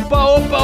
opa, opa,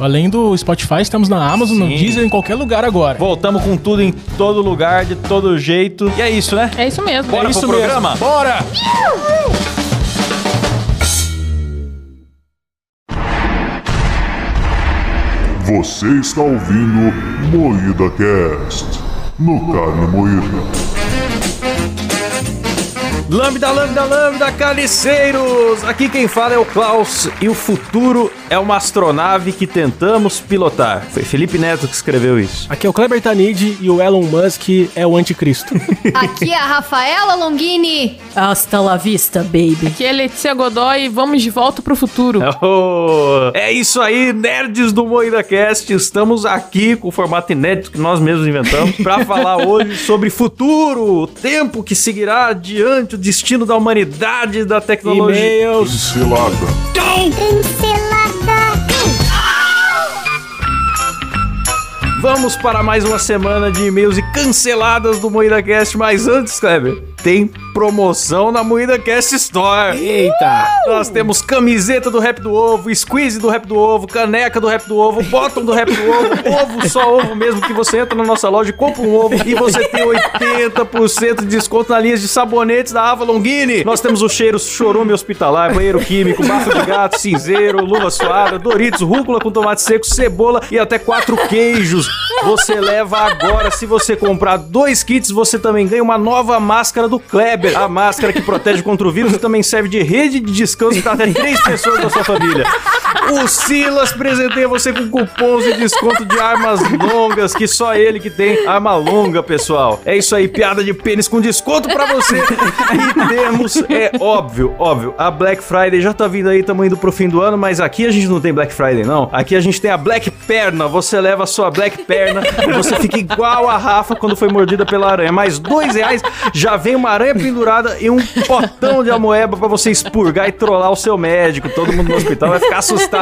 Além do Spotify, estamos na Amazon, no Sim. Deezer, em qualquer lugar agora. Voltamos com tudo em todo lugar, de todo jeito. E é isso, né? É isso mesmo. Bora é isso pro programa? mesmo. Bora! Você está ouvindo Moída Cast no Carne Moída. Lambda, lambda, lambda, carniceiros! Aqui quem fala é o Klaus e o futuro é uma astronave que tentamos pilotar. Foi Felipe Neto que escreveu isso. Aqui é o Kleber Tanid e o Elon Musk é o anticristo. Aqui é a Rafaela Longini. Hasta la vista, baby. Aqui é Letícia Godoy e vamos de volta pro futuro. Oh, é isso aí, nerds do Moída Cast. Estamos aqui com o formato inédito que nós mesmos inventamos para falar hoje sobre futuro, o tempo que seguirá adiante, destino da humanidade, da tecnologia. E-mails. Encelada. Vamos para mais uma semana de e-mails e canceladas do Moída Cast, mas antes, Kleber, tem promoção na Moída Cast Store. Eita! Nós temos camiseta do Rap do Ovo, squeeze do Rap do Ovo, caneca do Rap do Ovo, bottom do Rap do Ovo, ovo, só ovo mesmo, que você entra na nossa loja e compra um ovo e você tem 80% de desconto na linha de sabonetes da Ava Longini. Nós temos o cheiro chorume hospitalar, banheiro químico, bafo de gato, cinzeiro, luva suada, Doritos, rúcula com tomate seco, cebola e até quatro queijos. Você leva agora, se você comprar dois kits, você também ganha uma nova máscara do Kleber. A máscara que protege contra o vírus e também serve de rede de descanso para até três pessoas da sua família. O Silas presenteia você com cupons de desconto de armas longas, que só ele que tem arma longa, pessoal. É isso aí, piada de pênis com desconto pra você. E temos, é óbvio, óbvio, a Black Friday já tá vindo aí, tamo indo pro fim do ano, mas aqui a gente não tem Black Friday, não. Aqui a gente tem a Black Perna. Você leva a sua Black Perna e você fica igual a Rafa quando foi mordida pela aranha. Mais dois reais, já vem uma aranha pendurada e um potão de amoeba pra você expurgar e trollar o seu médico. Todo mundo no hospital vai ficar assustado.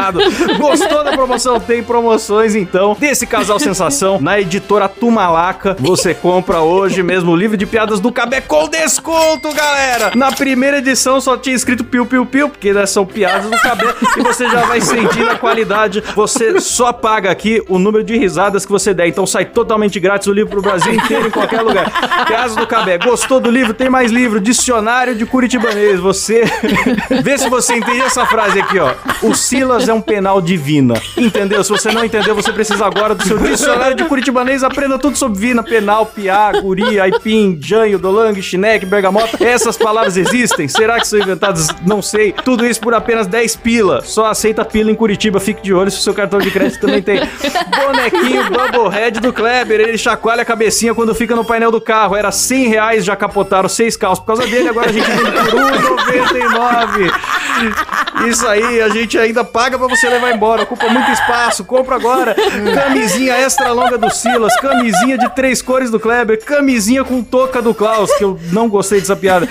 Gostou da promoção? Tem promoções, então, desse casal sensação na editora Tumalaca. Você compra hoje mesmo o livro de piadas do Cabé com desconto, galera! Na primeira edição só tinha escrito piu, piu, piu, porque né, são piadas do Cabé e você já vai sentindo a qualidade. Você só paga aqui o número de risadas que você der. Então sai totalmente grátis o livro pro Brasil inteiro, em qualquer lugar. Piadas do Cabé. Gostou do livro? Tem mais livro. Dicionário de Curitibanês. Você. Vê se você entende essa frase aqui, ó. O Silas é um penal divina. Entendeu? Se você não entendeu, você precisa agora do seu dicionário de Curitibanês. Aprenda tudo sobre vina, penal, piá, guri, aipim, janho, dolang, chineque, bergamota. Essas palavras existem? Será que são inventadas? Não sei. Tudo isso por apenas 10 pila. Só aceita pila em Curitiba. Fique de olho se o seu cartão de crédito também tem. Bonequinho Bubblehead do Kleber. Ele chacoalha a cabecinha quando fica no painel do carro. Era 100 reais, já capotaram seis carros por causa dele. Agora a gente vende por 1,99. Isso aí, a gente ainda paga pra você levar embora. Ocupa muito espaço. Compra agora. Camisinha extra longa do Silas. Camisinha de três cores do Kleber. Camisinha com touca do Klaus, que eu não gostei dessa piada.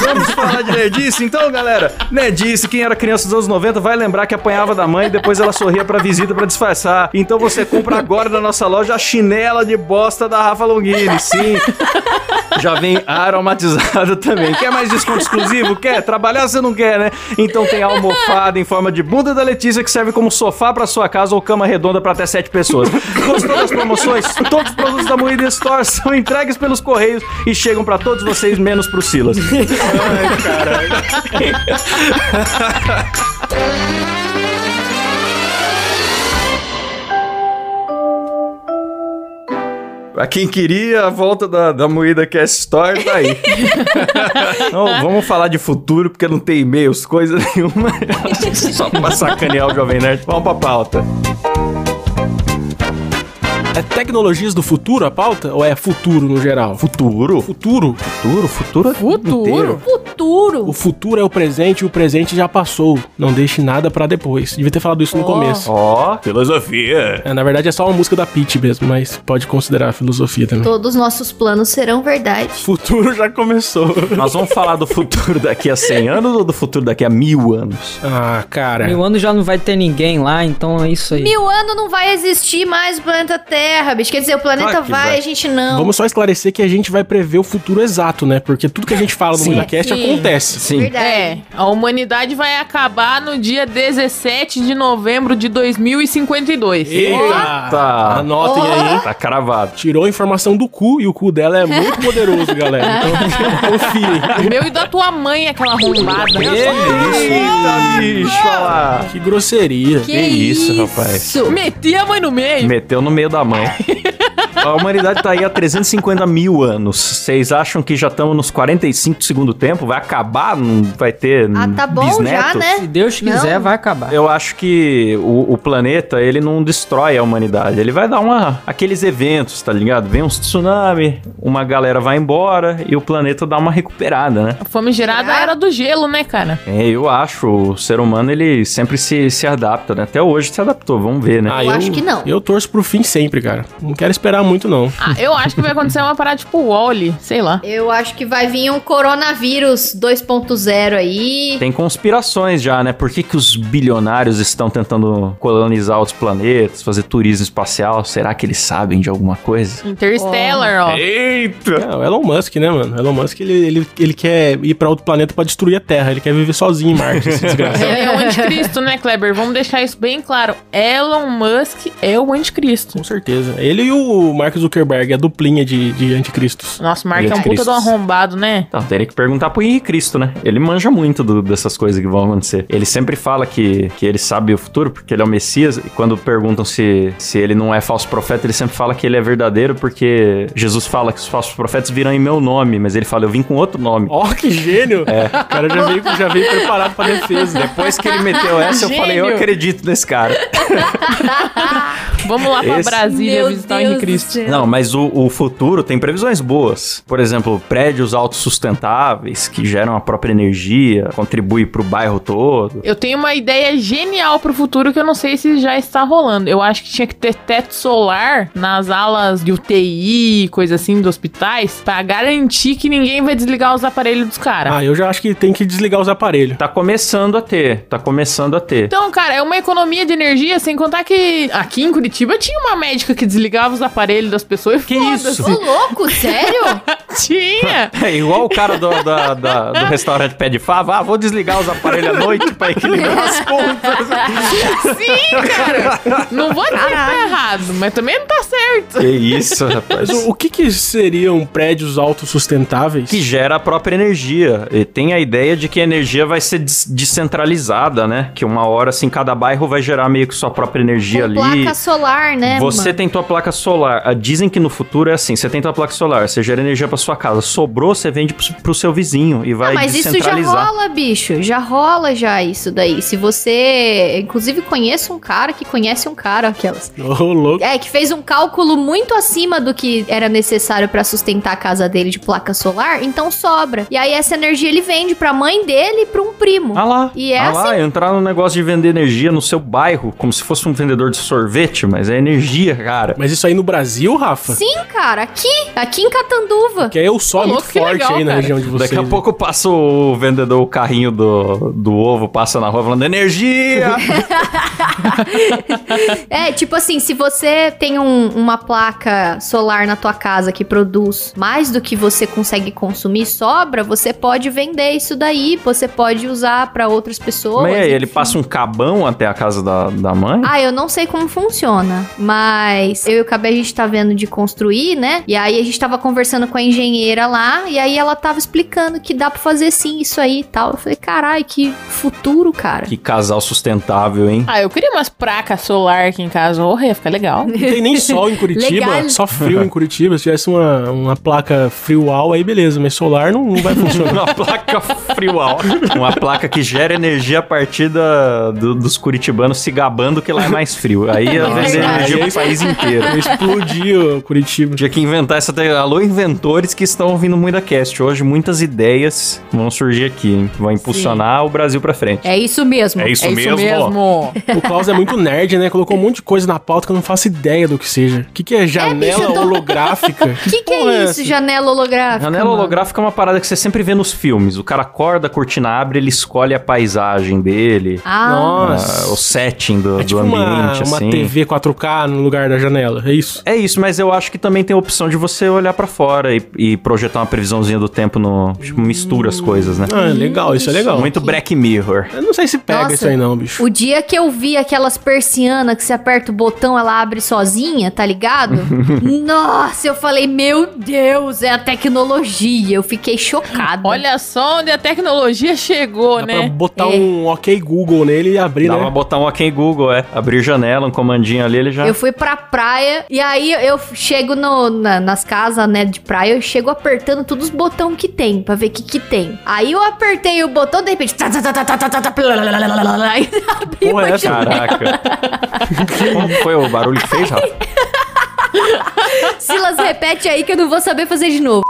Vamos falar de nerdice então, galera? Nerdice, quem era criança dos anos 90 vai lembrar que apanhava da mãe e depois ela sorria pra visita pra disfarçar. Então você compra agora na nossa loja a chinela de bosta da Rafa Longini. Sim. Já vem aromatizada também. Quer mais desconto exclusivo? Quer? Trabalhar você não quer, né? Então tem a almofada em forma de bunda da Letícia que serve como sofá pra sua casa ou cama redonda pra até sete pessoas. Gostou das promoções? Todos os produtos da Moída Store são entregues pelos correios e chegam pra todos vocês, menos pro Silas. Ai, caralho. Pra quem queria a volta da, da moída que é Store, tá aí. não, vamos falar de futuro, porque não tem e-mails, coisa nenhuma. Só pra sacanear o Jovem Nerd. Vamos pra pauta. É tecnologias do futuro a pauta? Ou é futuro no geral? Futuro? Futuro? Futuro? Futuro? é Futuro? inteiro. Futuro. O futuro é o presente e o presente já passou. Não deixe nada pra depois. Devia ter falado isso no Ó. começo. Ó, filosofia. É, na verdade é só uma música da Peach mesmo, mas pode considerar filosofia também. Todos os nossos planos serão verdade. Futuro já começou. Nós vamos falar do futuro daqui a 100 anos ou do futuro daqui a mil anos? Ah, cara. Mil anos já não vai ter ninguém lá, então é isso aí. Mil anos não vai existir mais o planeta Terra, bicho. Quer dizer, o planeta Claro que vai, vai. a gente não. Vamos só esclarecer que a gente vai prever o futuro exato, né? Porque tudo que a gente fala no. MuidaCast Sim. acontece. Sim. Verdade. É, a humanidade vai acabar no dia 17 de novembro de 2052. Eita! Tá. Anotem aí, hein? Tá cravado. Tirou a informação do cu e o cu dela é muito poderoso, galera. Então, confiem. O meu e da tua mãe, aquela arrombada. Eita, bicho, olha lá. Que grosseria. Que isso, rapaz. Meti a mãe no meio. Meteu no meio da mãe. mãe. A humanidade tá aí há 350 mil anos. Vocês acham que já estamos nos 45 do segundo tempo? Vai acabar? Não vai ter Ah, tá bom já, né? Se Deus quiser, Não. vai acabar. Eu acho que o, o planeta, ele não destrói a humanidade. Ele vai dar uma... Aqueles eventos, tá ligado? Vem um tsunami, uma galera vai embora e o planeta dá uma recuperada, né? A famigerada Ah. era do gelo, né, cara? É, eu acho. O ser humano, ele sempre se, se adapta, né? Até hoje se adaptou, vamos ver, né? Ah, Eu acho que não. Eu torço pro fim sempre, cara. Não quero esperar muito, não. Ah, eu acho que vai acontecer uma parada tipo Wally, sei lá. Eu acho que vai vir um coronavírus 2.0 aí. Tem conspirações já, né? Por que, que os bilionários estão tentando colonizar outros planetas, fazer turismo espacial? Será que eles sabem de alguma coisa? Interstellar, ó. Eita! É, o Elon Musk, né, mano? Elon Musk, ele, ele, ele quer ir pra outro planeta pra destruir a Terra. Ele quer viver sozinho em Marte, esse desgraçado. É o anticristo, né, Kleber? Vamos deixar isso bem claro. Elon Musk é o anticristo. Com certeza. Ele e o Mark Zuckerberg, a duplinha de, de anticristos. Nossa, o Mark é um puta do arrombado, né? Então, teria que perguntar pro Henrique Cristo, né? Ele manja muito do- dessas coisas que vão acontecer. Ele sempre fala que, que ele sabe o futuro, porque ele é o Messias. E quando perguntam se, se ele não é falso profeta, ele sempre fala que ele é verdadeiro, porque Jesus fala que os falsos profetas virão em meu nome. Mas ele fala, eu vim com outro nome. Ó, que gênio! É. O cara já veio, já veio preparado pra defesa. Depois que ele meteu essa, eu falei, eu Gênio. acredito nesse cara. Vamos lá pra Esse- Brasília Meu visitar o Deus Henrique do Cristo. Não, mas o, o futuro tem previsões boas. Por exemplo, prédios autossustentáveis que geram a própria energia, contribui pro bairro todo. Eu tenho uma ideia genial pro futuro que eu não sei se já está rolando. Eu acho que tinha que ter teto solar nas alas de UTI, coisa assim, dos hospitais, pra garantir que ninguém vai desligar os aparelhos dos caras. Ah, eu já acho que tem que desligar os aparelhos. Tá começando a ter, tá começando a ter. Então, cara, é uma economia de energia, sem contar que aqui em Curitiba tinha uma médica que desligava os aparelhos das pessoas Que isso? Ô, louco, sério? Tinha! É igual o cara do, da- da- do restaurante Pé de Fava. Ah, vou desligar os aparelhos à noite pra equilibrar as contas. Sim, cara! Não vou dizer que tá errado, mas também não tá certo. Que isso, rapaz. O, o que que seriam prédios autossustentáveis? Que gera a própria energia. E tem a ideia de que a energia vai ser des- descentralizada, né? Que uma hora, assim, cada bairro vai gerar meio que sua própria energia Com ali. placa solar, né, Você mano? tem tua placa solar. Dizem que no futuro é assim: você tem tua placa solar, você gera energia pra sua casa. Sobrou, você vende pro, pro seu vizinho e vai Ah, mas isso já rola, bicho. Já rola já isso daí. Se você, inclusive, conhece um cara que conhece um cara, aquelas. Ô, louco. É, que fez um cálculo muito acima do que era necessário pra sustentar a casa dele de placa solar, então sobra. E aí essa energia ele vende pra mãe dele e pra um primo. Ah lá, E é ah lá, entrar no negócio de vender energia no seu bairro, como se fosse um vendedor de sorvete, mas é energia, cara. Mas isso aí no Brasil, Rafa? Sim, cara, aqui, aqui em Catanduva. Que é o sol muito forte legal, aí na cara. região de vocês. Daqui a pouco passa o vendedor, o carrinho do, do ovo, passa na rua falando energia! É, tipo assim, se você tem um- uma placa solar na tua casa que produz mais do que você consegue consumir, sobra, você pode vender isso daí, você pode usar pra outras pessoas. Mas e aí, ele passa um cabão até a casa da, da mãe? Ah, eu não sei como funciona. funciona. Mas eu e o Cabé, a gente tá vendo de construir, né? E aí a gente tava conversando com a engenheira lá, e aí ela tava explicando que dá pra fazer sim isso aí e tal. Eu falei, carai, que futuro, cara. Que casal sustentável, hein? Ah, eu queria umas placas solar aqui em casa. Oh, ia ficar legal. Não tem nem sol em Curitiba, Legal. só frio em Curitiba. Se tivesse uma, uma placa friual, aí beleza, mas solar não, não vai funcionar. Uma placa friual. Uma placa que gera energia a partir da- do- dos curitibanos se gabando que lá é mais frio. Aí ia vender energia pro país inteiro. Explodiu Curitiba. Tinha que inventar essa. te- Alô, inventores que estão ouvindo muito da cast. Hoje, muitas ideias vão surgir aqui, hein? Vão impulsionar o Brasil pra frente. É isso mesmo. É isso é mesmo? isso mesmo. O Klaus é muito nerd, né? Colocou um monte de coisa na pauta que eu não faço ideia do que seja. O que, que é janela tô- holográfica? O que, que porra é isso, essa? janela holográfica? Janela mano? holográfica é uma parada que você sempre vê nos filmes. O cara acorda, a cortina abre, ele escolhe a paisagem dele. Ah, Nossa. ah, o setting do, É do tipo uma, ambiente, uma assim. TV 4K no lugar da janela, é isso? É isso, mas eu acho que também tem a opção de você olhar pra fora e, e projetar uma previsãozinha do tempo no. Tipo, mistura as coisas, né? Ah, legal, isso é legal. Muito Black Mirror. Eu não sei se pega Nossa. isso aí não, bicho. o dia que eu vi aquelas persianas que você aperta o botão, ela abre sozinha, tá ligado? Nossa, eu falei, meu Deus, é a tecnologia. Eu fiquei chocada. Olha só onde a tecnologia chegou, Dá pra né? botar É. um OK Google nele e abrir, Dá né? pra botar um OK Google, é. Abrir janela, um comandinho ali, ele já. Eu fui pra praia e aí eu, eu chego no, na, nas casas, né, de praia, eu chego apertando todos os botões que tem, pra ver o que que tem. Aí eu apertei o botão, de repente... Tá, tá, tá, tá, tá, tá, tá, e abri Pô, é, caraca. Como foi o barulho que fez, Rafa? Silas, repete aí que eu não vou saber fazer de novo.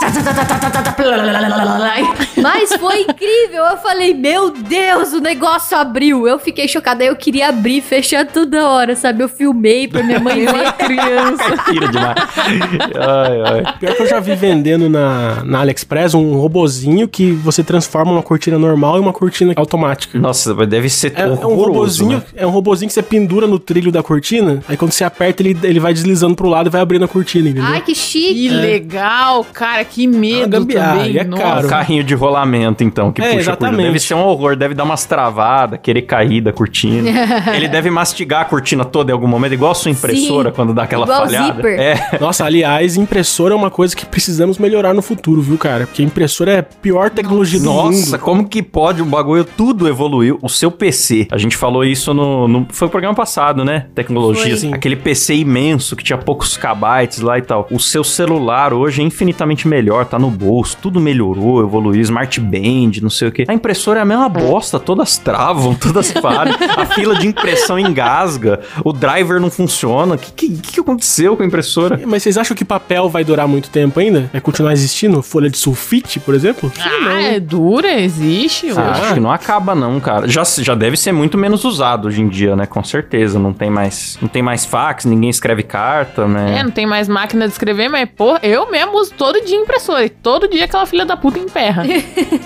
Mas foi incrível. Eu falei, meu Deus, o negócio abriu. Eu fiquei chocada. Aí eu queria abrir fechar toda hora, sabe? Eu filmei pra minha mãe ver. Criança. Tira demais. Ai, ai. Pior que eu já vi vendendo na, na AliExpress um robozinho que você transforma uma cortina normal em uma cortina automática. Nossa, deve ser É, é um robozinho, né? é um robozinho que você pendura no trilho da cortina, aí quando você aperta ele, ele vai deslizando pro lado e vai abrindo a cortina, entendeu? Ai, que chique. Que legal, cara. Que Ah, medo gambiarra, também. é nossa. caro. Um carrinho de rolamento, então, que É, puxa a exatamente. cortina. Deve ser um horror, deve dar umas travadas, querer cair da cortina. Ele deve mastigar a cortina toda em algum momento, igual a sua impressora Sim, quando dá aquela igual falhada. zíper. É. Nossa, aliás, impressora é uma coisa que precisamos melhorar no futuro, viu, cara? Porque impressora é a pior tecnologia do Nossa, mundo. como que pode o bagulho tudo evoluiu? O seu PC. A gente falou isso no. no- foi o programa passado, né? Tecnologia. Foi. Aquele PC imenso que tinha poucos kbytes lá e tal. O seu celular hoje é infinitamente melhor, tá no bolso, tudo melhorou, evoluiu, Smart Band, não sei o quê. A impressora é a mesma bosta, todas travam, todas falham. a fila de impressão engasga, o driver não funciona. O que, que, que aconteceu com a impressora? Mas vocês acham que papel vai durar muito tempo ainda? Vai continuar existindo? Folha de sulfite, por exemplo? Ah, é dura, existe. Ah, acho que não acaba não, cara. Já, já deve ser muito menos usado hoje em dia, né? Com certeza. Não tem mais, não tem mais fax, ninguém escreve carta, É, né? não tem mais máquina de escrever, mas, pô, eu mesmo uso todo dia impressora. E todo dia aquela filha da puta emperra.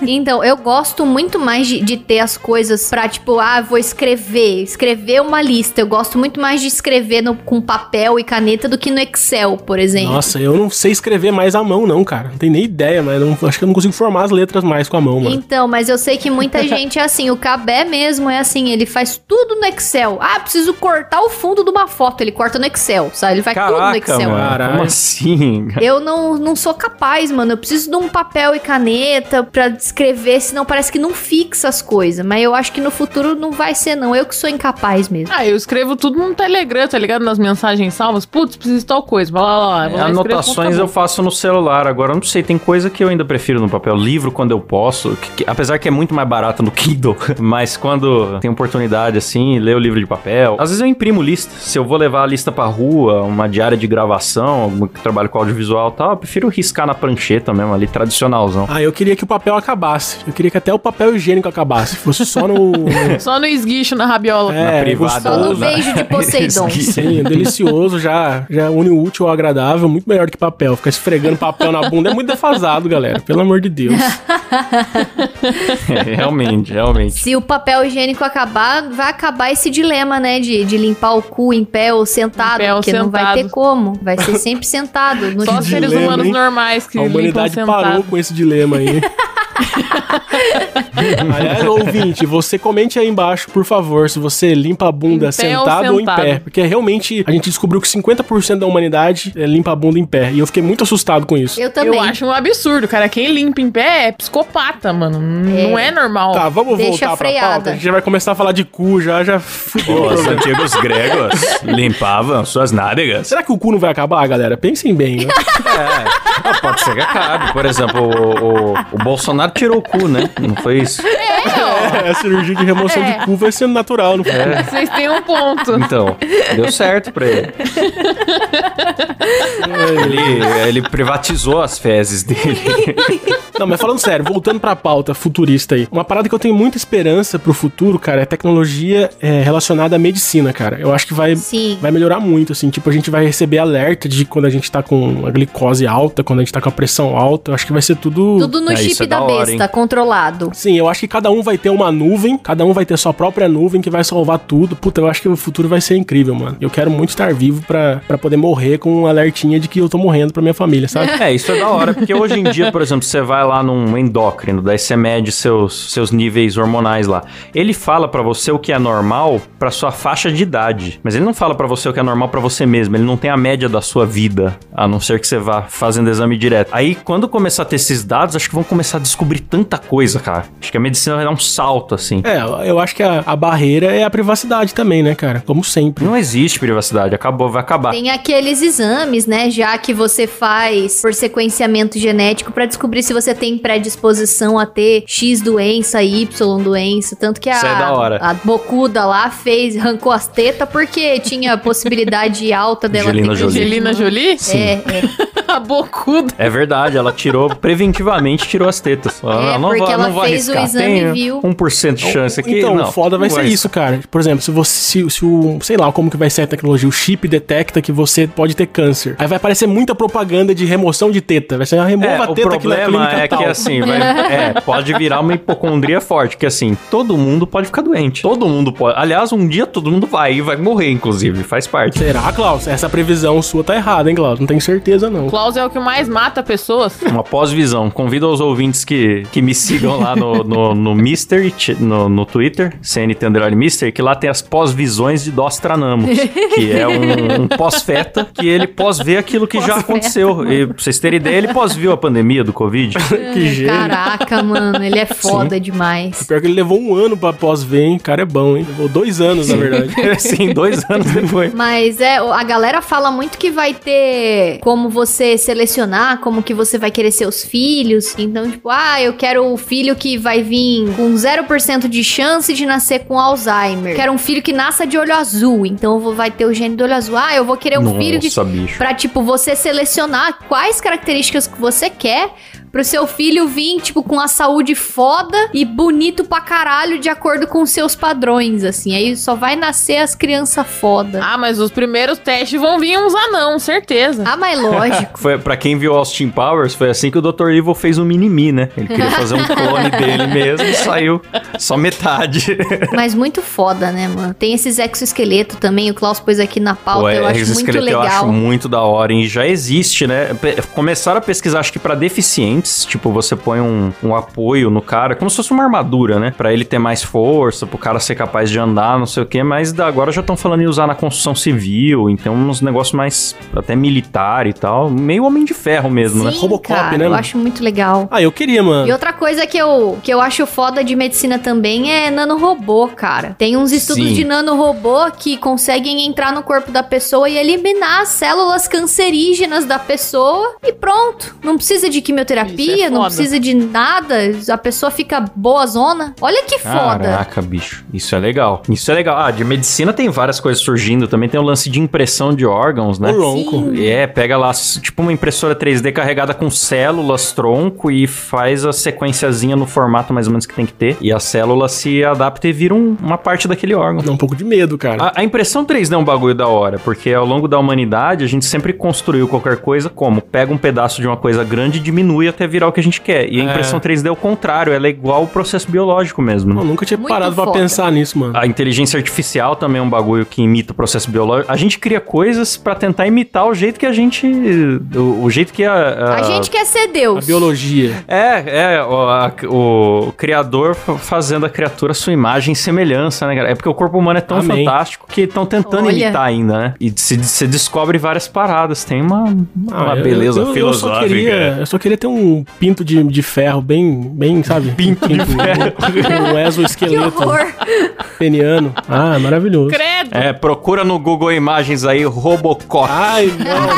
Então, eu gosto muito mais de, de ter as coisas pra, tipo, ah, vou escrever. Escrever uma lista. Eu gosto muito mais de escrever no- com papel e caneta do que no Excel, por exemplo. Nossa, eu não sei escrever mais à mão, não, cara. Não tenho nem ideia, mas não- acho que eu não consigo formar as letras mais com a mão, mano. Então, mas eu sei que muita gente é assim. O Cabé mesmo é assim. Ele faz tudo no Excel. Ah, preciso cortar o fundo de uma foto. Ele corta no Excel, sabe? Ele faz tudo no Caraca, Excel. mano. Caralho. Como assim? Eu não, não sou capaz, mano. Eu preciso de um papel e caneta pra escrever, senão parece que não fixa as coisas. Mas eu acho que no futuro não vai ser, não. Eu que sou incapaz mesmo. ah, eu escrevo tudo no Telegram, tá ligado? Nas mensagens salvas. Putz, preciso de tal coisa. Vai lá, lá, lá. Vou lá, escrevo, Anotações eu faço no celular. Agora, eu não sei, tem coisa que eu ainda prefiro no papel. Livro, quando eu posso. que- que- apesar que é muito mais barato no Kindle. Mas quando tem oportunidade, assim, ler o livro de papel. Às vezes eu imprimo lista. Se eu vou levar a lista pra rua, uma diária de gravação, algum que trabalho com audiovisual e tal, eu prefiro riscar na prancheta mesmo, ali, tradicionalzão. Ah, eu queria que o papel acabasse. Eu queria que até o papel higiênico acabasse. Fosse só no. Só no esguicho, na rabiola. É, na privada. Só no na- beijo de Poseidon. Sim, delicioso, já, já une o útil ao agradável, muito melhor do que papel. Ficar esfregando papel na bunda é muito defasado, galera. Pelo amor de Deus. É, realmente, realmente. Se o papel higiênico acabar, vai acabar esse dilema, né? De, de limpar o cu em pé ou sentado. Em pé ou porque não vai sentado. ter como. Vai ser sempre sentado. No Só os seres dilema, humanos hein? normais que A limpam humanidade sentado. parou com esse dilema aí. Aliás, ouvinte, você comente aí embaixo, por favor, se você limpa a bunda Em pé ou sentado ou, em sentado? pé. Porque realmente a gente descobriu que 50% da humanidade é, limpa a bunda em pé. E eu fiquei muito assustado com isso. Eu também. Eu acho um absurdo, cara. Quem limpa em pé é psicopata, mano. N- Não é normal. Tá, vamos Deixa voltar pra freada. pauta. A gente já vai começar a falar de cu, já, já fudeu. Os antigos gregos limpavam suas nádegas. Será que o cu não vai acabar, galera? Pensem bem, né? É, ah, pode ser que acabe. Por exemplo, o, o, o Bolsonaro tirou o cu, né? Não foi isso? É, a cirurgia de remoção É. de cu vai sendo natural, não foi? Vocês têm um ponto. Então, deu certo pra ele. ele. Ele privatizou as fezes dele. Não, mas falando sério, voltando pra pauta futurista aí. Uma parada que eu tenho muita esperança pro futuro, cara, é tecnologia é, relacionada à medicina, cara. Eu acho que vai, Sim. vai melhorar muito, assim. Tipo, a gente vai receber alerta de quando a gente tá com a glicose alta, quando a gente tá com a pressão alta. Eu acho que vai ser tudo... Tudo no É, chip é da da hora, besta, hein? controlado. Sim, eu acho que cada um vai ter uma nuvem, cada um vai ter sua própria nuvem que vai salvar tudo. Puta, eu acho que o futuro vai ser incrível, mano. Eu quero muito estar vivo pra, poder morrer com um alertinha de que eu tô morrendo pra minha família, sabe? É, isso é da hora, porque hoje em dia, por exemplo, você vai lá num endócrino, daí você mede seus, seus níveis hormonais lá. Ele fala pra você o que é normal pra sua faixa de idade, mas ele não fala pra você o que é normal pra você mesmo, ele não tem a média da sua vida, a não ser que você vá fazendo exame direto. Aí, quando começar a ter esses dados, acho que vão começar a descobrir tanta coisa, cara. Acho que a medicina vai dar um salto, assim. É, eu acho que a, a barreira é a privacidade também, né, cara? Como sempre. Não existe privacidade, acabou, vai acabar. Tem aqueles exames, né, já que você faz por sequenciamento genético pra descobrir se você tem predisposição a ter X doença, Y doença, tanto que a Isso é da hora. a bocuda lá fez, arrancou as tetas porque tinha possibilidade alta dela Angelina ter Jolie. Angelina Jolie? É, é. A bocuda. É verdade, ela tirou, preventivamente tirou as tetas. Ela, É, não porque ela não fez o exame e Tem viu. 1% de chance aqui. Então, não, o foda vai ser isso, cara. Por exemplo, se você, se, se o, sei lá, como que vai ser a tecnologia, o chip detecta que você pode ter câncer. Aí vai aparecer muita propaganda de remoção de teta. Vai ser, ah, remova É, a o teta aqui na problema clínica é tal. que assim, vai, é, pode virar uma hipocondria forte, que assim, todo mundo pode ficar doente. Todo mundo pode. Aliás, um dia todo mundo vai e vai morrer, inclusive, faz parte. Será, Klaus? Essa previsão sua tá errada, hein, Klaus? Não tenho certeza, não. Klaus é o que mais mata pessoas. Uma pós-visão. Convido aos ouvintes que, que me sigam lá no, no, no Mister, no, no Twitter, CNT Underline Mister, que lá tem as pós-visões de Dostranamus, que é um, um pós-feta, que ele pós-vê aquilo que já aconteceu. E pra vocês terem ideia, ele pós-viu a pandemia do Covid. que gênio. Caraca, mano, ele é foda demais. Pior que ele levou um ano pra pós-ver, hein? O cara é bom, hein? Levou dois anos, na verdade. Sim, dois anos depois. Mas é, a galera fala muito que vai ter como você selecionar, como que você vai querer seus filhos. Então, tipo, ah, eu quero o filho que vai vir com 0% de chance de nascer com Alzheimer. Quero um filho que nasça de olho azul. Então, vou- vai ter o gene do olho azul. Ah, eu vou querer um filho que Nossa, bicho. Pra, tipo, você selecionar quais características que você quer pro seu filho vir, tipo, com a saúde foda e bonito pra caralho de acordo com os seus padrões, assim. Aí só vai nascer as crianças foda. Ah, mas os primeiros testes vão vir uns anão, certeza. Ah, mas lógico. Foi, pra quem viu Austin Powers, foi assim que o Dr. Evil fez o Mini-Me, né? Ele queria fazer um clone dele mesmo e saiu só metade. mas muito foda, né, mano? Tem esses exoesqueleto também, o Klaus pôs aqui na pauta, Pô, eu acho muito exoesqueleto legal. Eu acho muito da hora, e já existe, né? Começaram a pesquisar, acho que pra deficientes, tipo, você põe um, um apoio no cara, como se fosse uma armadura, né? Pra ele ter mais força, pro cara ser capaz de andar, não sei o quê, mas agora já estão falando em usar na construção civil, então uns negócios mais até militar e tal, meio homem de ferro mesmo, né? Sim, Robocop, cara, né, eu acho muito legal. Ah, eu queria, mano. E outra coisa que eu, que eu acho foda de medicina também é nanorobô, cara. Tem uns estudos Sim. de nanorobô que conseguem entrar no corpo da pessoa e eliminar as células cancerígenas da pessoa e pronto. Não precisa de Isso quimioterapia, é não precisa de nada. A pessoa fica boa zona. Olha que foda. Caraca, bicho. Isso é legal. Isso é legal. Ah, de medicina tem várias coisas surgindo. Também tem o lance de impressão de órgãos, né? Sim. É, pega lá, tipo uma impressora 3D carregada com células, tronco e faz a sequenciazinha no formato mais ou menos que tem que ter. E a célula se adapta e vira um- uma parte daquele órgão. Dá um pouco de medo, cara. A, a impressão 3D é um bagulho da hora, porque ao longo da humanidade a gente sempre construiu qualquer coisa como pega um pedaço de uma coisa grande e diminui a- até virar o que a gente quer. E a É. impressão 3D é o contrário, ela é igual o processo biológico mesmo. né? Eu nunca tinha Muito parado pra foda. pensar nisso, mano. A inteligência artificial também é um bagulho que imita o processo biológico. A gente cria coisas pra tentar imitar o jeito que a gente. O, o jeito que a. A gente quer ser A Deus. biologia. É, é, o, a- o criador fa- fazendo a criatura sua imagem e semelhança, né, cara? É porque o corpo humano é tão Amém. fantástico que estão tentando Olha. imitar ainda, né? E você descobre várias paradas. Tem uma, uma Ah, eu- beleza eu, eu, filosófica. só queria, eu só queria ter um pinto de, de ferro bem, bem, sabe? Pinto, de ferro. Um Que exoesqueleto peniano. Ah, maravilhoso. Credo. É, procura no Google Imagens aí, Robocop. Ai, não.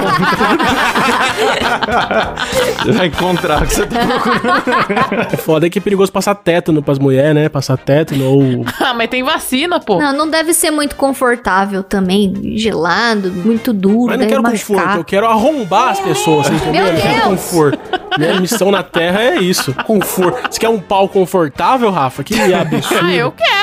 Você vai encontrar o que você tá procurando. É foda que é perigoso passar tétano pras mulheres, né? Passar tétano ou... Ah, mas tem vacina, pô. Não, não deve ser muito confortável também. Gelado, muito duro, Mas não quero machucar. conforto, eu quero arrombar as pessoas, você entendeu? Meu Eu não quero Deus! conforto. Minha missão na Terra é isso, conforto. Você quer um pau confortável, Rafa? Que absurdo. Ah, eu quero.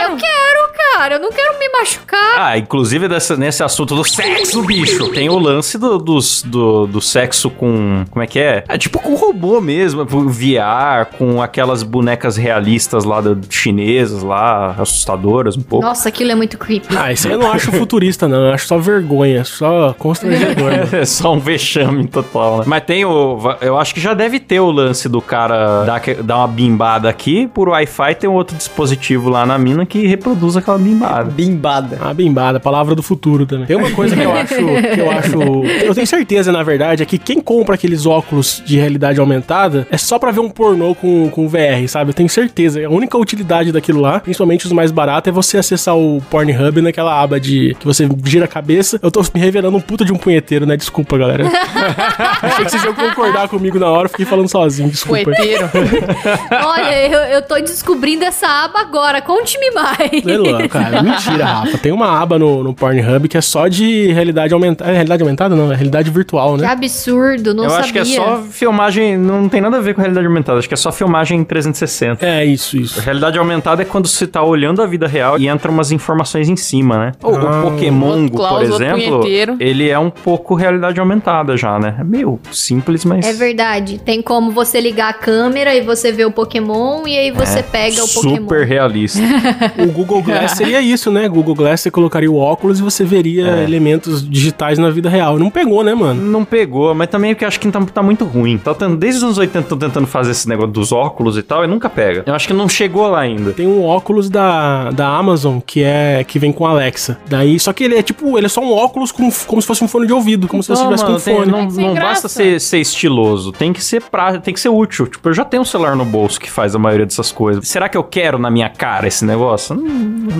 Cara. Eu não quero me machucar. Ah, inclusive dessa- nesse assunto do sexo, bicho. Tem o lance do, dos- do, do sexo com. Como é que é? É tipo com robô mesmo. com VR, com aquelas bonecas realistas lá da, chinesas lá, assustadoras um pouco. Nossa, aquilo é muito creepy. Ah, isso aí eu não acho futurista, não. Eu acho só vergonha, só constrangedor. É só um vexame total, né? Mas tem o. Eu acho que já deve ter o lance do cara dar, dar uma bimbada aqui. Por Wi-Fi tem um outro dispositivo lá na mina que reproduz aquela bimbada. Bimbada. A bimbada, palavra do futuro também. Tem uma coisa que eu acho, que eu acho, eu tenho certeza na verdade é que quem compra aqueles óculos de realidade aumentada é só pra ver um pornô com, com VR, sabe? Eu tenho certeza. A única utilidade daquilo lá, principalmente os mais baratos, é você acessar o Pornhub naquela aba de que você gira a cabeça. Eu tô me revelando um puta de um punheteiro, né? Desculpa, galera. Achei que vocês iam concordar comigo na hora, eu fiquei falando sozinho, desculpa. Coeteiro. Olha, eu, eu tô descobrindo essa aba agora. Conte-me mais. É louco, cara. Mentira, Rafa. Tem uma aba no, no Pornhub que é só de realidade aumentada. É realidade aumentada? Não, é realidade virtual, Que né? absurdo, não eu sabia. acho que é só filmagem. Não tem nada a ver com realidade aumentada. Acho que é só filmagem em 360. É, isso, isso. Realidade aumentada é quando você tá olhando a vida real e entra umas informações em cima, né? O, o Pokémon, por exemplo, ele é um pouco realidade aumentada já, né? É meio simples, mas... É verdade. Tem como você ligar a câmera e você vê o Pokémon e aí você pega o Pokémon. É, Super realista. O Google Glass seria isso, né? Google Glass você colocaria o óculos e você veria É. elementos digitais na vida real. Não pegou, né, mano? Não pegou, mas também é porque eu acho que tá, tá muito ruim. Tá tentando- desde os anos 80 estão tentando fazer esse negócio dos óculos e tal, e nunca pega. Eu acho que não chegou lá ainda. Tem um óculos da, da Amazon que é que vem com Alexa. Daí, só que ele é tipo, ele é só um óculos com, como se fosse um fone de ouvido, como se você Não, estivesse com mano, um fone. não, não basta ser, ser estiloso, tem que ser prático, tem que ser útil. Tipo, eu já tenho um celular no bolso que faz a maioria dessas coisas. Será que eu quero na minha cara esse negócio? Não,